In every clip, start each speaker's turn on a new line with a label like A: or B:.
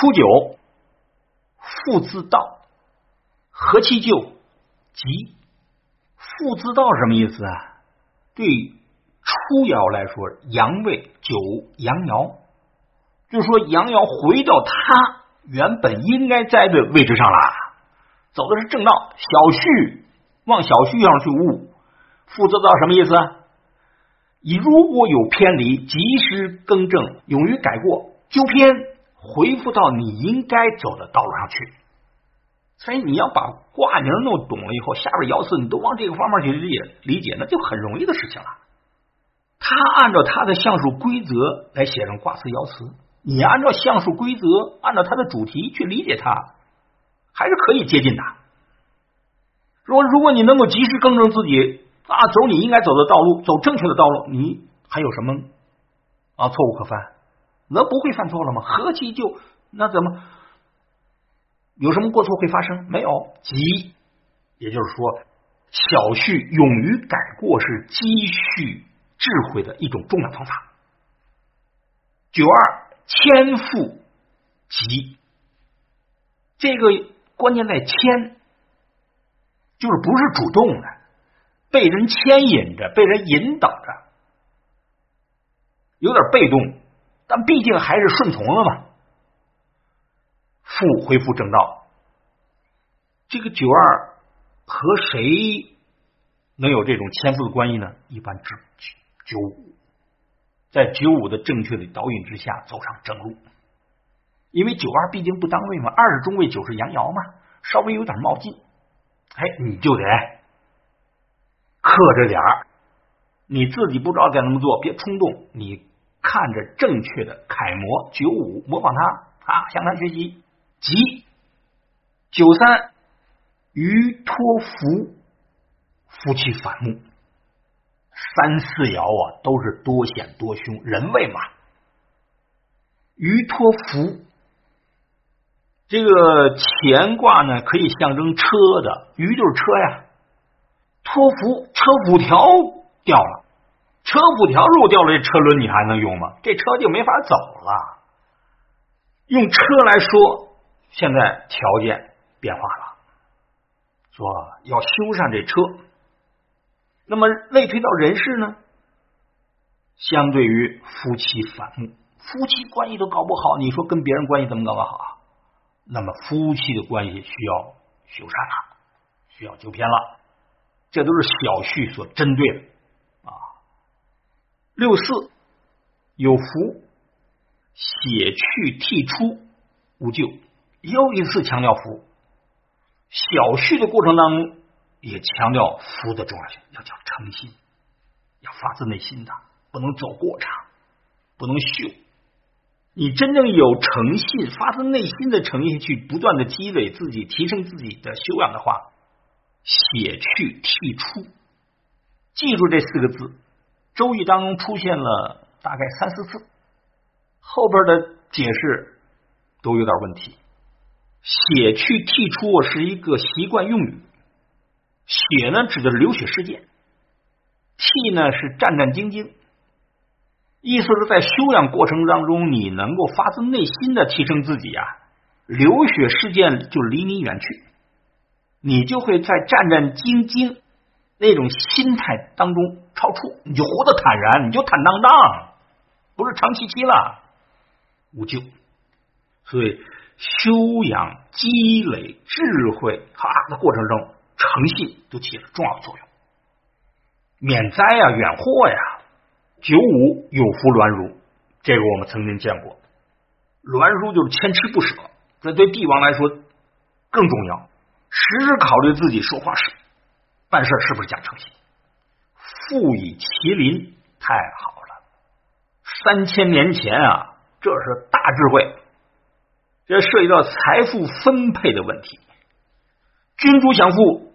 A: 初九，父自道，何其咎？吉。父自道什么意思啊？对初爻来说，阳位九阳爻，就是说阳爻回到他原本应该在的位置上了，走的是正道。小序往小序上去悟，父自道什么意思？你如果有偏离，及时更正，勇于改过，纠偏，回复到你应该走的道路上去。所以你要把卦名弄懂了以后，下边爻辞你都往这个方面去理解，理解那就很容易的事情了。他按照他的相术规则来写成卦辞爻辞，你按照相术规则，按照他的主题去理解它，还是可以接近的。说如果你能够及时更正自己啊，走你应该走的道路，走正确的道路，你还有什么啊错误可犯？那不会犯错了吗？何其就那怎么？有什么过错会发生？没有，急，也就是说，小旭勇于改过是积蓄智慧的一种重要方法。九二谦负吉，这个关键在谦，就是不是主动的，被人牵引着，被人引导着，有点被动，但毕竟还是顺从了嘛。复恢复正道，这个九二和谁能有这种天赋的关系呢？一般指九五，在九五的正确的导引之下走上正路。因为九二毕竟不当位嘛，二是中位，九是阳爻嘛，稍微有点冒进，哎，你就得克着点儿，你自己不知道该怎么做，别冲动，你看着正确的楷模九五，模仿他啊，向他学习。即九三于托福夫妻反目，三四爻啊都是多险多凶，人为嘛？于托福这个乾卦呢，可以象征车的，于就是车呀。托福车辐条掉了，车辐条路掉了，这车轮你还能用吗？这车就没法走了。用车来说。现在条件变化了，说要修缮这车，那么类推到人事呢？相对于夫妻反目，夫妻关系都搞不好，你说跟别人关系怎么搞得好啊？那么夫妻的关系需要修缮了，需要纠偏了，这都是小序所针对的。六四有福，血去剔出无咎。又一次强调福，小序的过程当中也强调福的重要性，要讲诚信，要发自内心的，不能走过场，不能秀。你真正有诚信，发自内心的诚意去不断的积累自己，提升自己的修养的话，写去剔出，记住这四个字，周易当中出现了大概三四次，后边的解释都有点问题。血去剔出是一个习惯用语，血呢指的是流血事件，剔呢是战战兢兢，意思是在修养过程当中，你能够发自内心的提升自己啊，流血事件就离你远去，你就会在战战兢兢那种心态当中超出，你就活得坦然，你就坦荡荡，不是长戚戚了，无咎，所以。修养、积累智慧哈的过程中，诚信都起了重要作用，免灾啊，远祸呀。九五有福鸾如，这个我们曾经见过。鸾如就是牵吃不舍，这对帝王来说更重要。时时考虑自己说话是办事是不是讲诚信。富以麒麟，太好了。三千年前啊，这是大智慧。这涉及到财富分配的问题，君主享富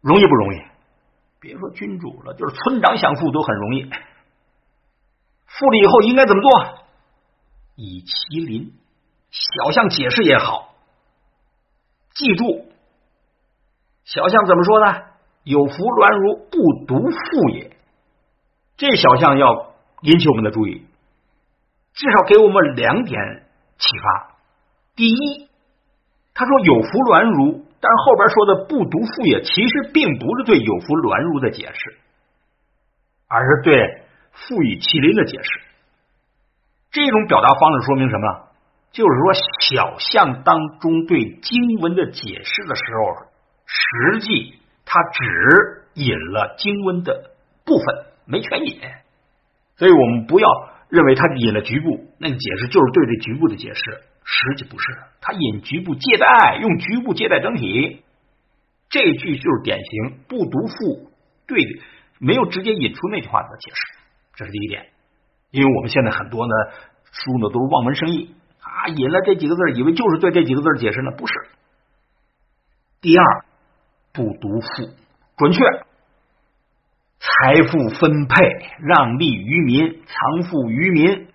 A: 容易不容易？别说君主了，就是村长享富都很容易。富了以后应该怎么做？以其邻，小象解释也好。记住，小象怎么说呢？有福鸾如不独富也。这小象要引起我们的注意，至少给我们两点启发。第一，他说有福鸾如，但是后边说的不独复也，其实并不是对有福鸾如的解释，而是对复以麒麟的解释。这种表达方式说明什么？就是说，小象当中对经文的解释的时候，实际他只引了经文的部分，没全引。所以我们不要认为他引了局部，那个解释就是对这局部的解释，实际不是。他引局部借代，用局部借代整体，这句就是典型不读赋对，没有直接引出那句话的解释。这是第一点。因为我们现在很多呢书呢都是望文生义。啊，引了这几个字，以为就是对这几个字解释呢？不是。第二，不读赋，准确。财富分配，让利于民，藏富于民，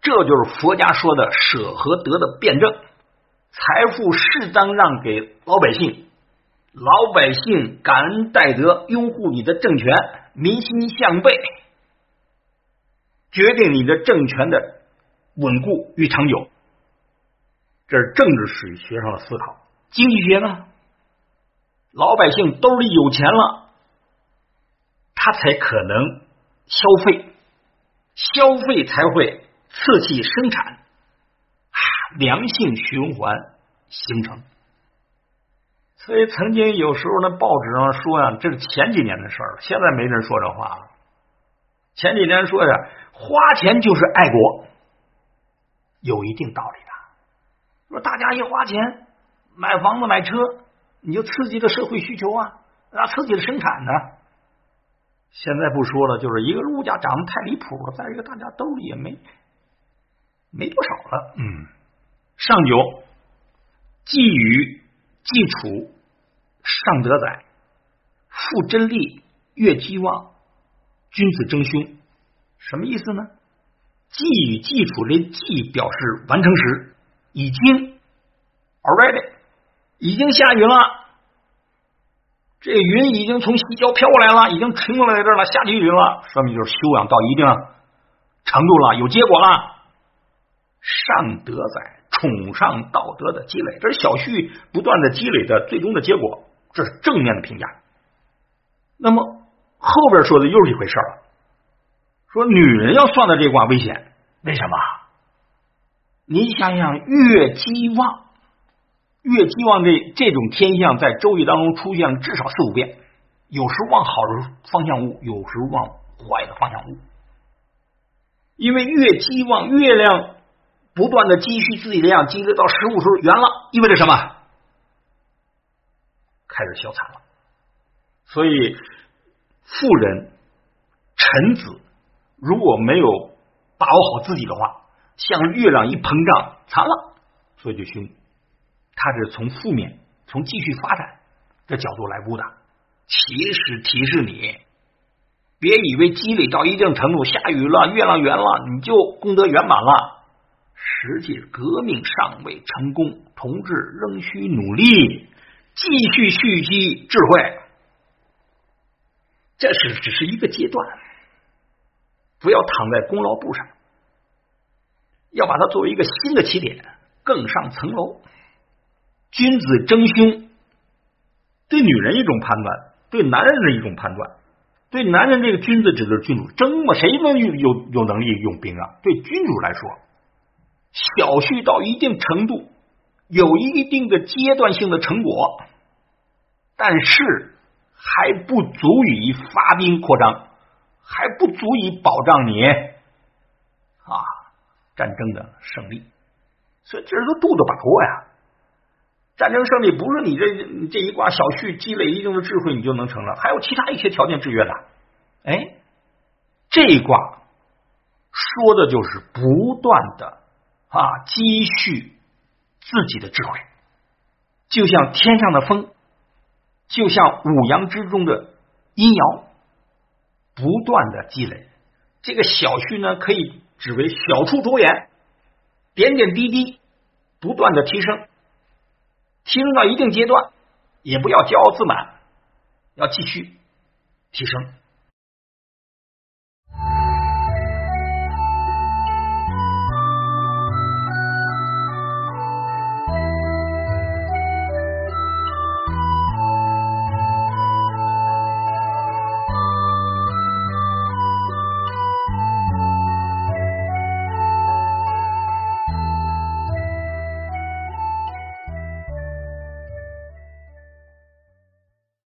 A: 这就是佛家说的舍和得的辩证。财富适当让给老百姓，老百姓感恩戴德，拥护你的政权，民心向背，决定你的政权的稳固与长久。这是政治史学上的思考，经济学呢？老百姓兜里有钱了，他才可能消费，消费才会刺激生产，啊，良性循环形成。所以曾经有时候那报纸上说呀，这是前几年的事儿，现在没人说这话了。前几年说呀，花钱就是爱国，有一定道理的。说大家一花钱买房子买车，你就刺激了社会需求啊，那刺激了生产呢。现在不说了，就是一个物价涨得太离谱了，再一个大家兜里也没没多少了。嗯，上九，寄语寄楚，上德载，复真利，越积旺，君子争凶，什么意思呢？既与寄楚这既表示完成时。已经，already，已经下雨了。这云已经从西郊飘过来了，已经停过来这儿了，下起雨了。说明就是修养到一定程度了，有结果了。上德载，崇尚道德的积累，这是小旭不断的积累的最终的结果，这是正面的评价。那么后边说的又是一回事了，说女人要算的这卦危险，为什么？你想想，月积旺，月期望这这种天象，在周易当中出现了至少四五遍，有时往好的方向误，有时往坏的方向误。因为月期望，月亮不断的积蓄自己的量，积累到十五时候圆了，意味着什么？开始消残了。所以，富人、臣子如果没有把握好自己的话，像月亮一膨胀，残了，所以就凶。他是从负面、从继续发展的角度来估的，其实提示你，别以为积累到一定程度，下雨了，月亮圆了，你就功德圆满了。实际革命尚未成功，同志仍需努力，继续蓄积智慧。这是只是一个阶段，不要躺在功劳簿上。要把它作为一个新的起点，更上层楼。君子争凶，对女人一种判断，对男人的一种判断。对男人，这个君子指的是君主，争嘛，谁能有有有能力用兵啊？对君主来说，小蓄到一定程度，有一定的阶段性的成果，但是还不足以发兵扩张，还不足以保障你啊。战争的胜利，所以这是个度的把握呀。战争胜利不是你这这一卦小旭积累一定的智慧你就能成了，还有其他一些条件制约的。哎，这一卦说的就是不断的啊积蓄自己的智慧，就像天上的风，就像五阳之中的阴爻，不断的积累。这个小旭呢，可以。只为小处着眼，点点滴滴，不断的提升，提升到一定阶段，也不要骄傲自满，要继续提升。